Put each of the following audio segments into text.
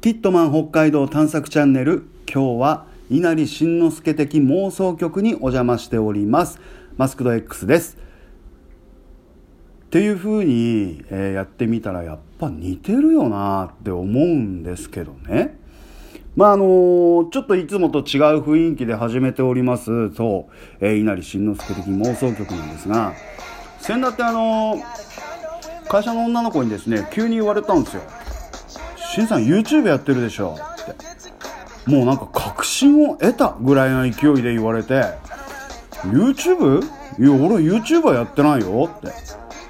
キットマン北海道探索チャンネル。今日は稲荷慎之介的妄想局にお邪魔しております。マスクド X です。っていう風に、えー、やってみたらやっぱ似てるよなって思うんですけどね。まああのー、ちょっといつもと違う雰囲気で始めております。そう、えー、稲荷慎之介的妄想局なんですが。先だってあのー、会社の女の子にですね急に言われたんですよ。しんさん YouTube やってるでしょ。って。もうなんか確信を得たぐらいの勢いで言われて。YouTube? いや俺 YouTuber やってないよ。って。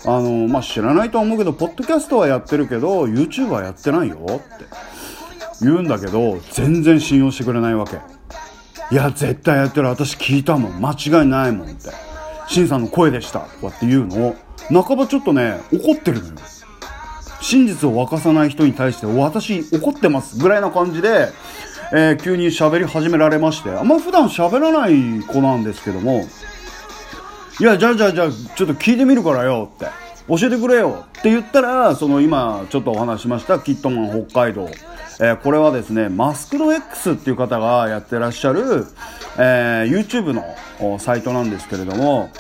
あのまあ知らないと思うけどポッドキャストはやってるけど YouTuber やってないよ。って。言うんだけど全然信用してくれないわけ。いや絶対やってる。私聞いたもん。間違いないもん。って。しんさんの声でした。とかって言うの。を半ばちょっとね怒ってるのよ。真実を明かさない人に対して私怒ってますぐらいな感じで、えー、急に喋り始められましてあんま普段喋らない子なんですけどもいやじゃあじゃあじゃあちょっと聞いてみるからよって教えてくれよって言ったらその今ちょっとお話しましたキットマン北海道。えー、これはですねマスクド X っていう方がやってらっしゃる、えー、YouTube のサイトなんですけれども、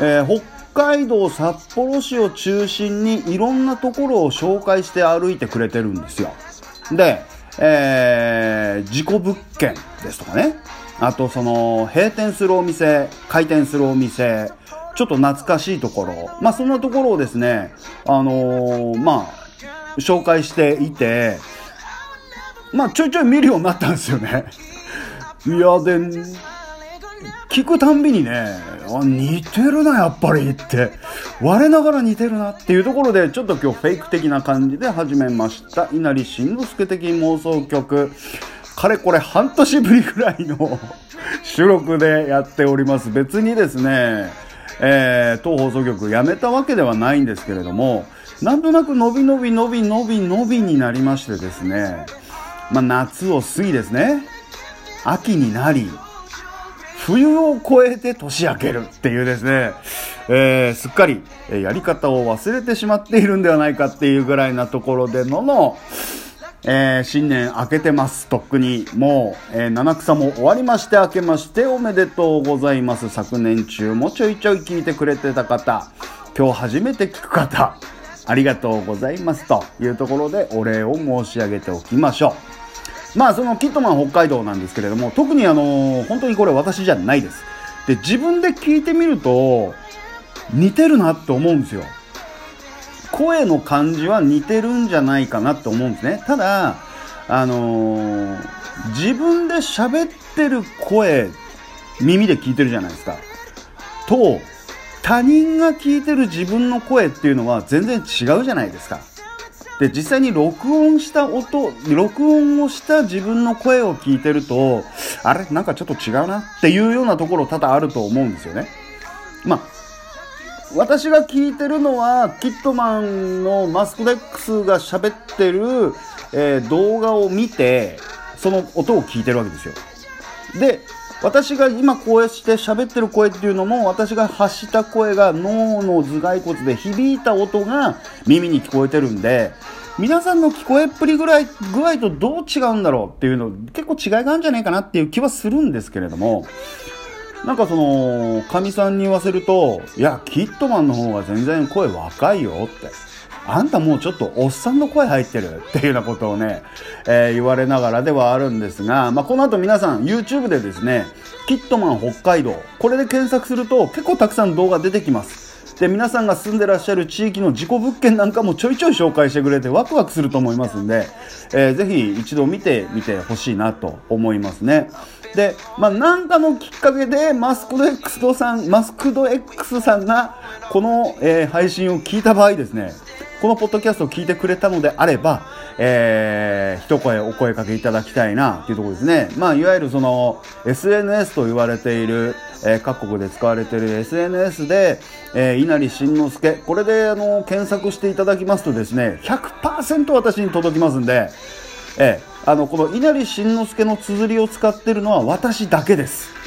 えー、北海道札幌市を中心にいろんなところを紹介して歩いてくれてるんですよ。で、えー、事故物件ですとかね。あとその閉店するお店、開店するお店、ちょっと懐かしいところ。まあそんなところをですね、あのー、まあ、紹介していて、まあちょいちょい見るようになったんですよね。いや、で、聞くたんびにね、あ、似てるな、やっぱりって、我ながら似てるなっていうところで、ちょっと今日フェイク的な感じで始めました。稲荷慎之介的妄想曲。かれこれ半年ぶりぐらいの 収録でやっております。別にですね、えー、当放送局やめたわけではないんですけれども、なんとなく伸び伸び伸び伸び伸びになりましてですね、まあ、夏を過ぎですね、秋になり、冬を越えて年明けるっていうですね、えー、すっかりやり方を忘れてしまっているんではないかっていうぐらいなところでのの、えー、新年明けてます。とっくに。もう、えー、七草も終わりまして、明けましておめでとうございます。昨年中もちょいちょい聞いてくれてた方、今日初めて聞く方、ありがとうございますというところでお礼を申し上げておきましょう。まあそのキットマン北海道なんですけれども特にあの本当にこれ私じゃないです。で自分で聞いてみると似てるなって思うんですよ。声の感じは似てるんじゃないかなって思うんですね。ただあのー、自分で喋ってる声耳で聞いてるじゃないですか。と他人が聞いてる自分の声っていうのは全然違うじゃないですか。で実際に録音した音録音をした自分の声を聞いてるとあれ？なんかちょっと違うなっていうようなところ多々あると思うんですよね。まあ私が聞いてるのはキットマンのマスクレックスが喋ってる、えー、動画を見てその音を聞いてるわけですよ。で私が今こうして喋ってる声っていうのも私が発した声が脳の頭蓋骨で響いた音が耳に聞こえてるんで皆さんの聞こえっぷりぐらい具合とどう違うんだろうっていうの結構違いがあるんじゃないかなっていう気はするんですけれどもなんかそのかみさんに言わせるといやキットマンの方が全然声若いよって。あんたもうちょっとおっさんの声入ってるっていうようなことをね、えー、言われながらではあるんですが、まあ、この後皆さん YouTube でですね、キットマン北海道、これで検索すると結構たくさん動画出てきます。で、皆さんが住んでらっしゃる地域の事故物件なんかもちょいちょい紹介してくれてワクワクすると思いますんで、えー、ぜひ一度見てみてほしいなと思いますね。で、まあ、なんかのきっかけで、マスクド X さん、マスクド X さんが、この、えー、配信を聞いた場合ですね、このポッドキャストを聞いてくれたのであれば、えー、一声お声かけいただきたいなというところですね。まあ、いわゆるその SNS と言われている、えー、各国で使われている SNS で、えー、稲荷慎之介、これであの検索していただきますとですね、100%私に届きますんで、えー、あのこの稲荷慎之介の綴りを使っているのは私だけです。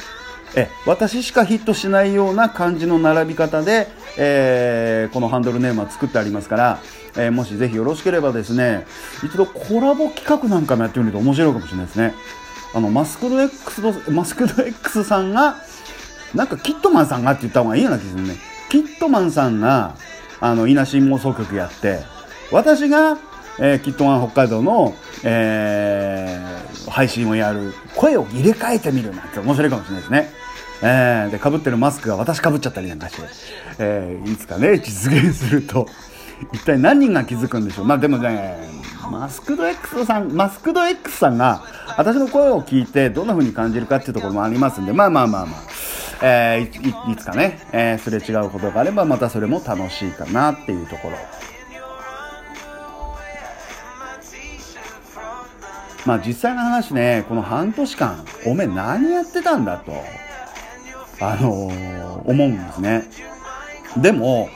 え私しかヒットしないような感じの並び方で、えー、このハンドルネームは作ってありますから、えー、もしぜひよろしければですね一度コラボ企画なんかもやってみると面白いかもしれないですね。あのマスクド X とマスクド X さんがなんかキットマンさんがって言った方がいいような気するね。キットマンさんがあの稲新妄想曲やって私が、えー、キットマン北海道の、えー、配信をやる声を入れ替えてみるなんて面白いかもしれないですねえー、で、被ってるマスクが私被っちゃったりなんかして、えー、いつかね、実現すると、一体何人が気づくんでしょう。まあでもね、マスクド X さん、マスクド X さんが、私の声を聞いてどんな風に感じるかっていうところもありますんで、まあまあまあまあ、えー、いいつかね、えー、すれ違うことがあれば、またそれも楽しいかなっていうところ。まあ実際の話ね、この半年間、おめえ何やってたんだと。あのー、思うんですね。でも、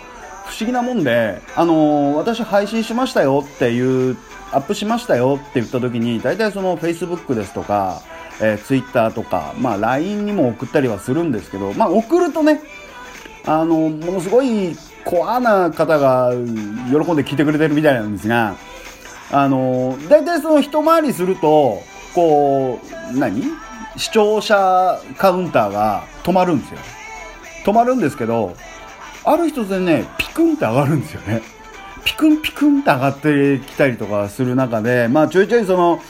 不思議なもんで、あのー、私配信しましたよっていう、アップしましたよって言った時に、大体その Facebook ですとか、えー、Twitter とか、まあ LINE にも送ったりはするんですけど、まあ送るとね、あの、ものすごいコアな方が喜んで聞いてくれてるみたいなんですが、あの、大体その一回りすると、こう、何？視聴者カウンターが止まるんですよ。止まるんですけど、ある一つでね、ピクンって上がるんですよね。ピクンピクンって上がってきたりとかする中で、まあちょいちょいその、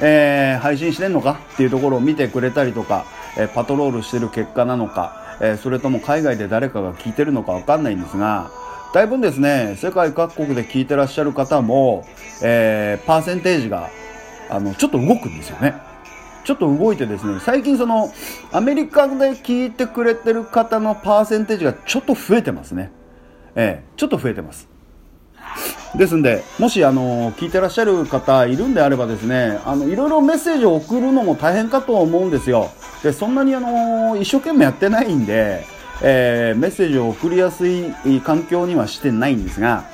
えー、配信してんのか？っていうところを見てくれたりとか、えー、パトロールしてる結果なのか、えー、それとも海外で誰かが聞いてるのかわかんないんですが、だいぶですね、世界各国で聞いてらっしゃる方も、えー、パーセンテージが、あの、ちょっと動くんですよね。ちょっと動いてですね、最近その、アメリカで聞いてくれてる方のパーセンテージがちょっと増えてますね。ええちょっと増えてます。ですんで、もしあの、聞いてらっしゃる方いるんであればですね、あの、いろいろメッセージを送るのも大変かと思うんですよ。で、そんなにあの、一生懸命やってないんで、えー、メッセージを送りやすい環境にはしてないんですが、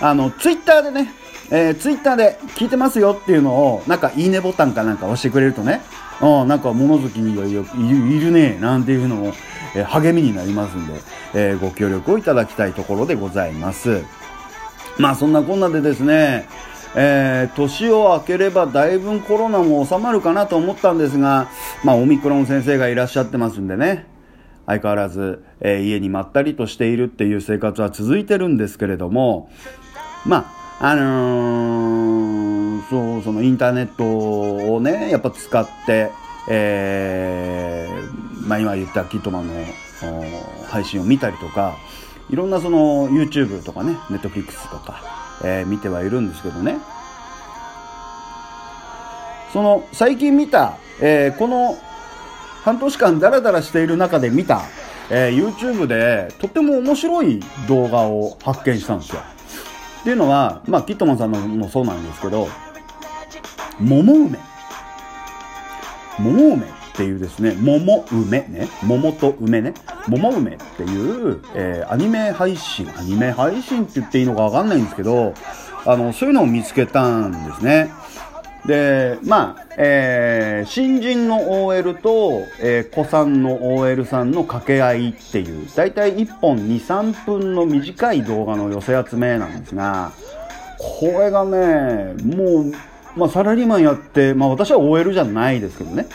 あの、ツイッターでね、えー、ツイッターで聞いてますよっていうのを、なんかいいねボタンかなんか押してくれるとね、あなんか物好きにいるいるね、なんていうのも、えー、励みになりますんで、えー、ご協力をいただきたいところでございます。まあそんなこんなでですね、えー、年を明ければだいぶコロナも収まるかなと思ったんですが、まあオミクロン先生がいらっしゃってますんでね、相変わらず、えー、家にまったりとしているっていう生活は続いてるんですけれども、まあ、あのー、そう、そのインターネットをね、やっぱ使って、えー、まあ今言ったキットマンの配信を見たりとか、いろんなその YouTube とかね、Netflix とか、えー、見てはいるんですけどね。その最近見た、えー、この半年間ダラダラしている中で見た、えー、YouTube でとっても面白い動画を発見したんですよ。っていうのは、まあ、キットマンさんのもそうなんですけど、桃梅。桃梅っていうですね、桃梅ね、桃と梅ね、桃梅っていう、えー、アニメ配信、アニメ配信って言っていいのかわかんないんですけど、あの、そういうのを見つけたんですね。で、まあ、えー、新人の OL と、えー、子さんの OL さんの掛け合いっていう、だいたい1本2、3分の短い動画の寄せ集めなんですが、これがね、もう、まあ、サラリーマンやって、まあ、私は OL じゃないですけどね、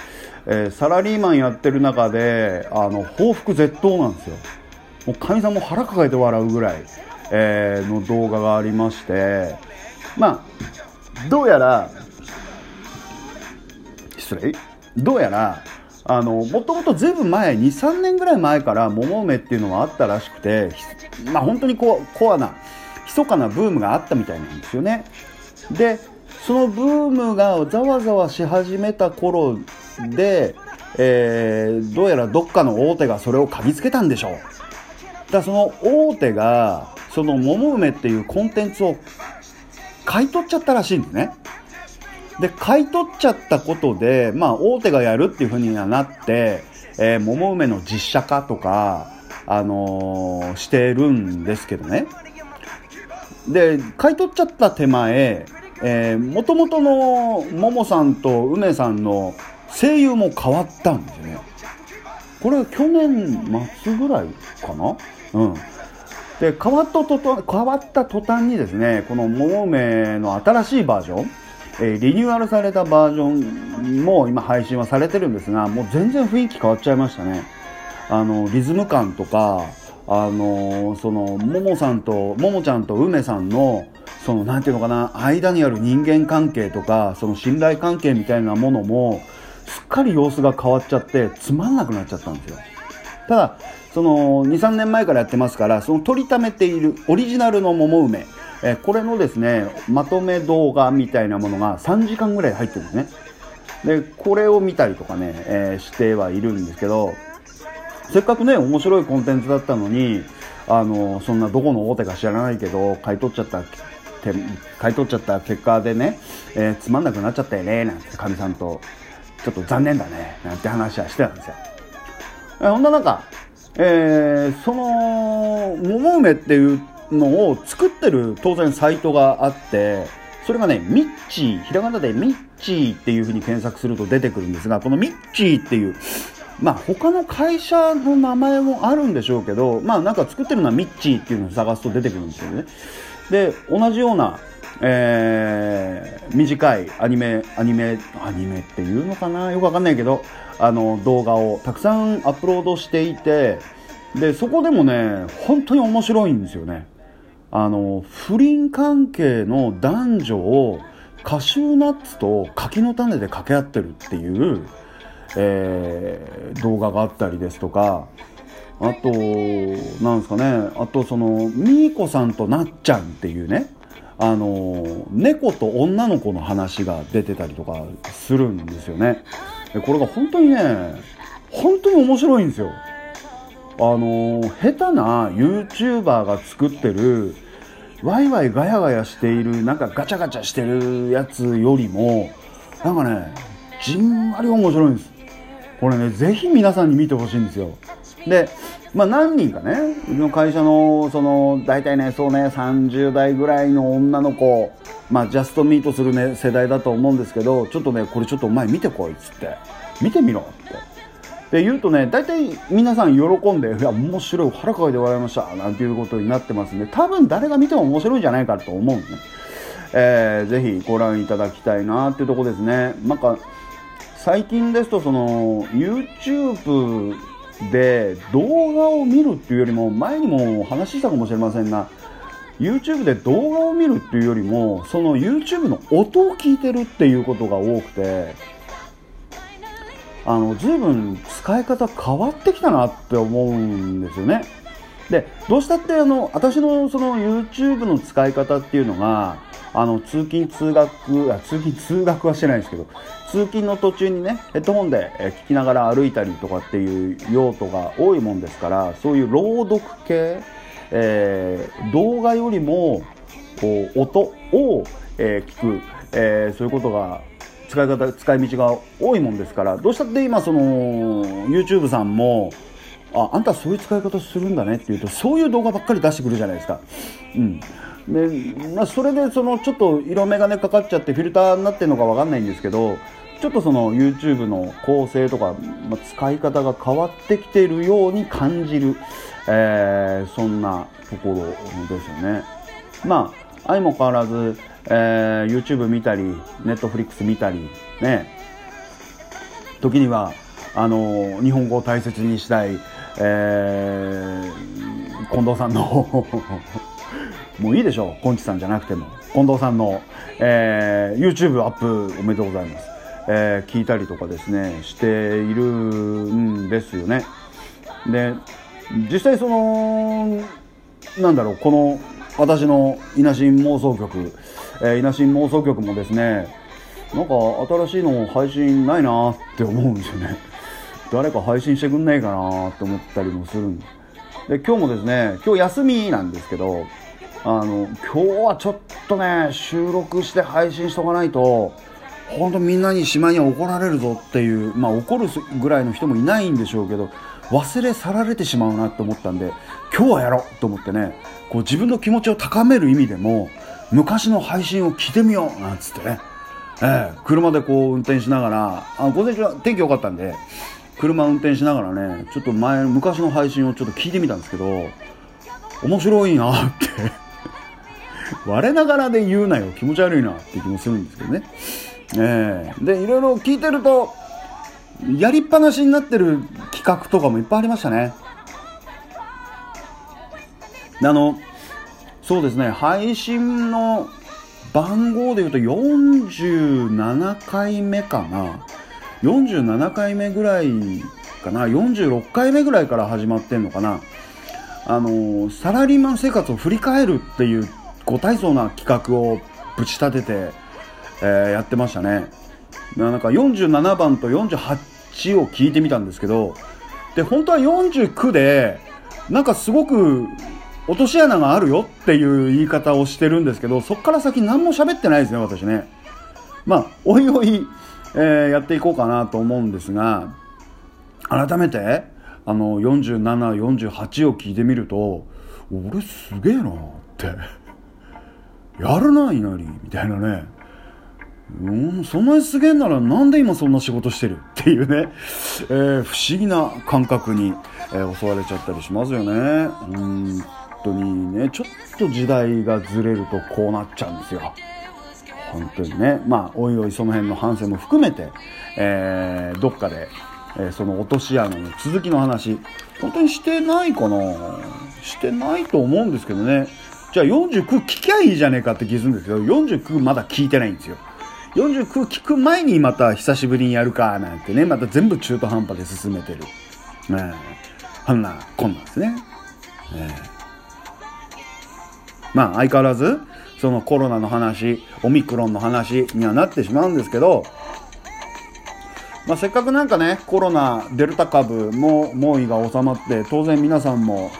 えー、サラリーマンやってる中で、あの、報復絶倒なんですよ。もう、かみさんも腹抱えて笑うぐらい、えー、の動画がありまして、まあ、どうやら、失礼どうやらあのもともとずいぶん前23年ぐらい前から桃梅っていうのはあったらしくてまあ本当にココアな密かなブームがあったみたいなんですよね。でそのブームがざわざわし始めた頃で、えー、どうやらどっかの大手がそれを嗅ぎつけたんでしょう。だその大手がその桃梅っていうコンテンツを買い取っちゃったらしいんですね。で、買い取っちゃったことで、まあ、大手がやるっていうふうにはなって、えー、桃梅の実写化とか、あのー、してるんですけどね。で、買い取っちゃった手前、えー、元々の桃さんと梅さんの声優も変わったんですよね。これは去年末ぐらいかな？うんで変わった途端変わった途端にですねこの桃梅の新しいバージョン、え、リニューアルされたバージョンも今配信はされてるんですがもう全然雰囲気変わっちゃいましたね。あのリズム感とかあのそのももさんとももちゃんと梅さんのそのなんていうのかな間にある人間関係とかその信頼関係みたいなものもすっかり様子が変わっちゃってつまんなくなっちゃったんですよ。ただその23年前からやってますからその取りためているオリジナルの桃梅えこれのですねまとめ動画みたいなものが3時間ぐらい入ってるんですねでこれを見たりとかね、えー、してはいるんですけどせっかくね面白いコンテンツだったのにあのそんなどこの大手か知らないけど買い取っちゃった買い取っちゃった結果でね、えー、つまんなくなっちゃったよねなんてかみさんとちょっと残念だねなんて話はしてたんですよ。えー、ほんな中、えー、その桃梅っていうのを作ってる当然サイトがあってそれがねミッチーひらがなでミッチーっていうふうに検索すると出てくるんですがこのミッチーっていうまあ他の会社の名前もあるんでしょうけどまあなんか作ってるのはミッチーっていうのを探すと出てくるんですよねで同じようなえー、短いアニメ、アニメ、アニメっていうのかな？よくわかんないけど、あの、動画をたくさんアップロードしていて、で、そこでもね、本当に面白いんですよね。あの、不倫関係の男女をカシューナッツと柿の種で掛け合ってるっていう、えー、動画があったりですとか、あと、なんですかね、あとその、みーこさんとなっちゃんっていうね、あの猫と女の子の話が出てたりとかするんですよね。これが本当にね本当に面白いんですよ。の下手な YouTuber が作ってるワイワイガヤガヤしているなんかガチャガチャしてるやつよりもなんかねじんわり面白いんですこれねぜひ皆さんに見てほしいんですよでまあ、何人かね、うちの会社の、その、大体ね、そうね、30代ぐらいの女の子、まあ、ジャストミートするね、世代だと思うんですけど、ちょっとね、これちょっとお前見てこいっつって、見てみろって。で、言うとね、大体皆さん喜んで、いや、面白い、腹抱えて笑いました、なんていうことになってますんで、多分誰が見ても面白いんじゃないかと思うんでね。えー、ぜひご覧いただきたいなっていうとこですね。なんか、最近ですと、その、YouTube で動画を見るっていうよりも前にも話したかもしれませんが YouTube で動画を見るっていうよりもその YouTube の音を聞いてるっていうことが多くてあの随分使い方変わってきたなって思うんですよね。でどうしたってあの私のその YouTube の使い方っていうのがあの通勤通学あ通勤通学はしてないんですけど通勤の途中にねヘッドホンで聞きながら歩いたりとかっていう用途が多いもんですからそういう朗読系、えー、動画よりもこう音を、えー、聞く、えー、そういうことが使い方使い道が多いもんですからどうしたって今その YouTube さんもああんたそういう使い方するんだねって言うとそういう動画ばっかり出してくるじゃないですか。うんで、まあ、それでそのちょっと色眼鏡かかっちゃってフィルターになってるのかわかんないんですけどちょっとその YouTube の構成とか、まあ、使い方が変わってきてるように感じる、えー、そんなところですよね。まあ、相も変わらず、えー、YouTube 見たり、Netflix 見たり、ね、時には、あの、日本語を大切にしたい、えー、近藤さんの もういいでしょう、コンチさんじゃなくても。近藤さんの、えー、YouTube アップおめでとうございます。えー、聞いたりとかですねしているんですよね。で実際そのなんだろうこの私の稲新妄想曲、えー、稲新妄想曲もですねなんか新しいの配信ないなって思うんですよね。誰か配信してくんないかなって思ったりもするんで今日もですね今日休みなんですけどあの今日はちょっとね収録して配信しとかないと本当みんなに島には怒られるぞっていうまあ怒るぐらいの人もいないんでしょうけど忘れ去られてしまうなって思ったんで今日はやろうと思ってねこう自分の気持ちを高める意味でも昔の配信を聞いてみようなんつってね、えー、車でこう運転しながらあ午前中は天気良かったんで車運転しながらねちょっと前昔の配信をちょっと聞いてみたんですけど面白いなって。我ながらで言うなよ。気持ち悪いなって気もするんですけどね、えー、でいろいろ聞いてるとやりっぱなしになってる企画とかもいっぱいありましたね。あのそうですね。配信の番号で言うと47回目かな。47回目ぐらいかな。46回目ぐらいから始まってんのかな。あのサラリーマン生活を振り返るっていうご体操な企画をぶち立てて、えー、やってましたね。なんか47番と48を聞いてみたんですけどで本当は49でなんかすごく落とし穴があるよっていう言い方をしてるんですけどそこから先何も喋ってないですね私ね。まあおいおいえー、やっていこうかなと思うんですが改めてあの4748を聞いてみると俺すげえなって。やるな稲荷みたいなね。うんそんなにすげえならなんで今そんな仕事してるっていうね、えー、不思議な感覚に、えー、襲われちゃったりしますよね。うん。当にねちょっと時代がずれるとこうなっちゃうんですよ。本当にね。まあおいおいその辺の反省も含めて、えー、どっかで、えー、その落とし穴の続きの話本当にしてないかな。してないと思うんですけどね。じゃあ49聞きゃいいじゃねえかって気するんですけど49まだ聞いてないんですよ。49聞く前にまた久しぶりにやるかなんてね。また全部中途半端で進めてる。ねあんなこんなんですね。ねまあ相変わらずそのコロナの話オミクロンの話にはなってしまうんですけど、まあ、せっかくなんかねコロナデルタ株も猛威が収まって当然皆さんも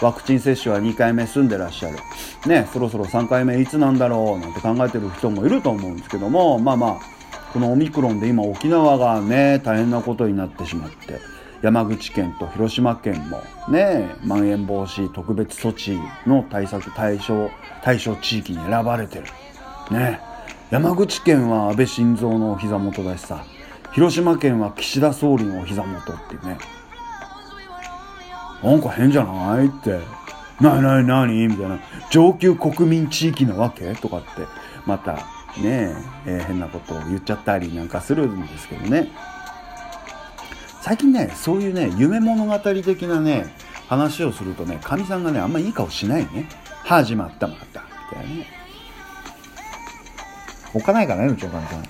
ワクチン接種は2回目済んでらっしゃる。ね、そろそろ3回目いつなんだろうなんて考えてる人もいると思うんですけども、まあまあ、このオミクロンで今沖縄がね、大変なことになってしまって、山口県と広島県もね、まん延防止特別措置の対策対象、対象地域に選ばれてる。ね。山口県は安倍晋三のお膝元だしさ、広島県は岸田総理のお膝元っていうね。なんか変じゃないって。なになになにみたいな。上級国民地域なわけ？とかって、またねえー、変なことを言っちゃったりなんかするんですけどね。最近ねそういうね夢物語的なね話をするとねかみさんがねあんまいい顔しないね。始まったまた。みたいなね。おかないからねうちのかみさん。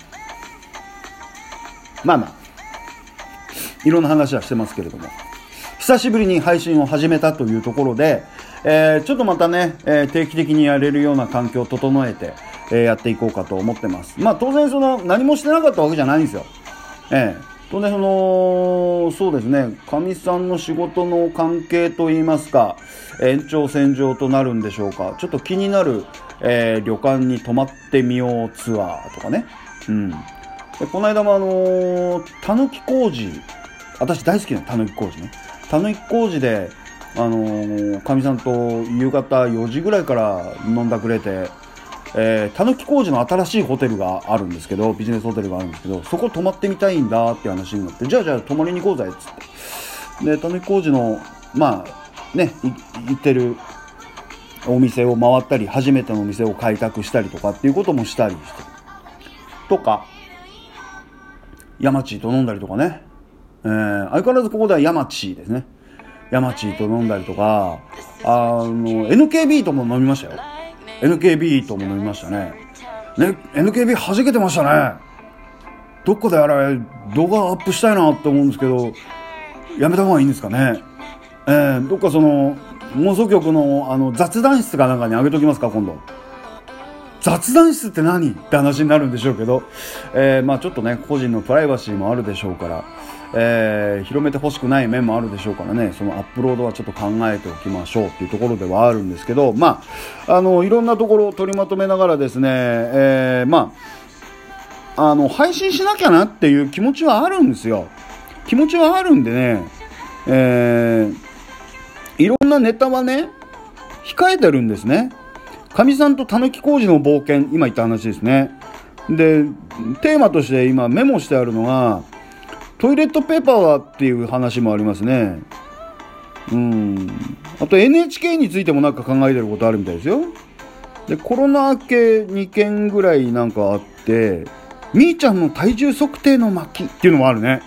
まあまあ。いろんな話はしてますけれども。久しぶりに配信を始めたというところで、えー、ちょっとまたね、えー、定期的にやれるような環境を整えて、えー、やっていこうかと思ってます。まあ当然その何もしてなかったわけじゃないんですよ。ええとね、その、そうですね、かみさんの仕事の関係といいますか、延長線上となるんでしょうか、ちょっと気になる、えー、旅館に泊まってみようツアーとかね。うん。でこの間もあの、たぬき工事、私大好きなたぬき工事ね。たぬき工事で、あのー、かみさんと夕方4時ぐらいから飲んだくれて、えー、たぬき工事の新しいホテルがあるんですけどビジネスホテルがあるんですけどそこ泊まってみたいんだっていう話になってじゃあじゃあ泊まりに行こうぜっつって。でたぬき工事のまあね行ってるお店を回ったり初めてのお店を開拓したりとかっていうこともしたりして。とか山地と飲んだりとかね、えー、相変わらずここでは山地ですね。山地と飲んだりとかあの NKB とも飲みましたよ。NKB とも飲みましたね。ね、NKB 弾けてましたね。どこであれ、動画アップしたいなって思うんですけど、やめた方がいいんですかね。えー、どっかその、妄想局のあの雑談室かなんかにあげときますか、今度。雑談室って何？って話になるんでしょうけど、えー、まあちょっとね、個人のプライバシーもあるでしょうから、えー、広めてほしくない面もあるでしょうからね。そのアップロードはちょっと考えておきましょうっていうところではあるんですけど。まああのいろんなところを取りまとめながらですね、えー、まああの配信しなきゃなっていう気持ちはあるんですよ。気持ちはあるんでね、えー、いろんなネタはね控えてるんですね。かみさんとたぬき工事の冒険今言った話ですね。でテーマとして今メモしてあるのがトイレットペーパーはっていう話もありますね。うん。あと NHK についてもなんか考えてることあるみたいですよ。でコロナ明け2件ぐらいなんかあってみーちゃんの体重測定の巻っていうのもあるね。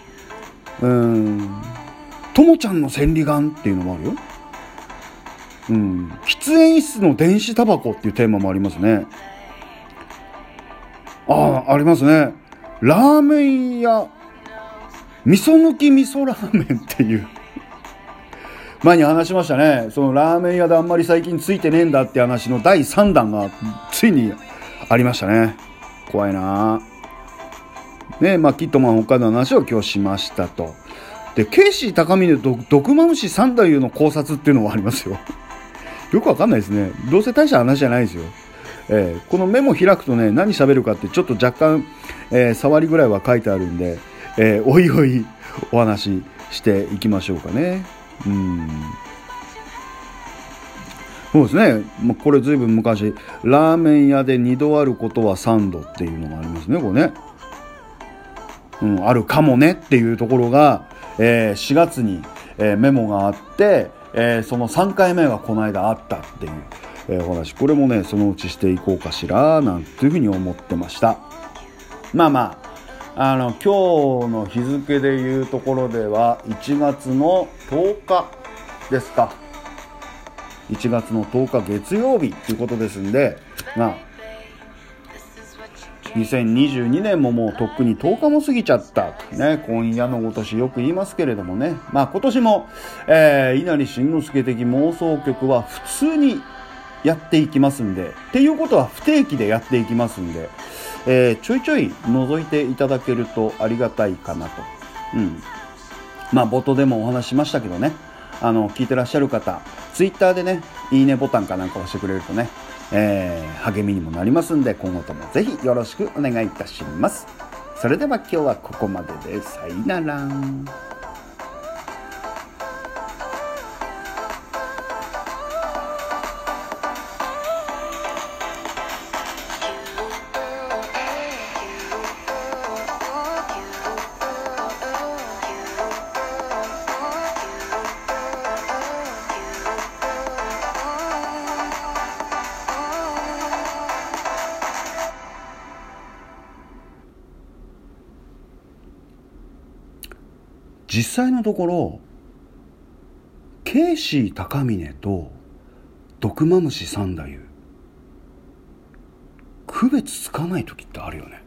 うん。ともちゃんの千里眼っていうのもあるよ。うん。喫煙室の電子タバコっていうテーマもありますね。ああありますね。ラーメン屋。味噌抜き味噌ラーメンっていう。前に話しましたね。そのラーメン屋であんまり最近ついてねえんだって話の第3弾がついにありましたね。怖いな。ねまあキットマン北海道の話を今日しましたと。でケイシー高峰と毒マムシ三太夫の考察っていうのもありますよ。よくわかんないですね。どうせ大した話じゃないですよ。えー、このメモ開くとね何喋るかってちょっと若干、えー、触りぐらいは書いてあるんで、えー、おいおいお話ししていきましょうかね。うん。そうですね、まこれずいぶん昔ラーメン屋で2度あることは3度っていうのがありますねこれね、うん、あるかもねっていうところが、えー、4月に、えー、メモがあって、えー、その3回目がこの間あったっていう、えお話。これもねそのうちしていこうかしらなんていうふうに思ってました。まあまああの今日の日付でいうところでは1月の10日ですか。1月の10日月曜日ということですんでまあ2022年ももうとっくに10日も過ぎちゃったね今夜のごとしよく言いますけれどもねまあ今年も、えー、稲荷慎之介的妄想曲は普通にやっていきますんでっていうことは不定期でやっていきますんでえー、ちょいちょい覗いていただけるとありがたいかなと。うん。まあ冒頭でもお話しましたけどね、あの、聞いてらっしゃる方、ツイッターでね、いいねボタンかなんか押してくれるとね、えー、励みにもなりますんで、今後ともぜひよろしくお願いいたします。それでは今日はここまででさよなら。実際のところケイシー高峰と毒マムシ三太夫区別つかない時ってあるよね。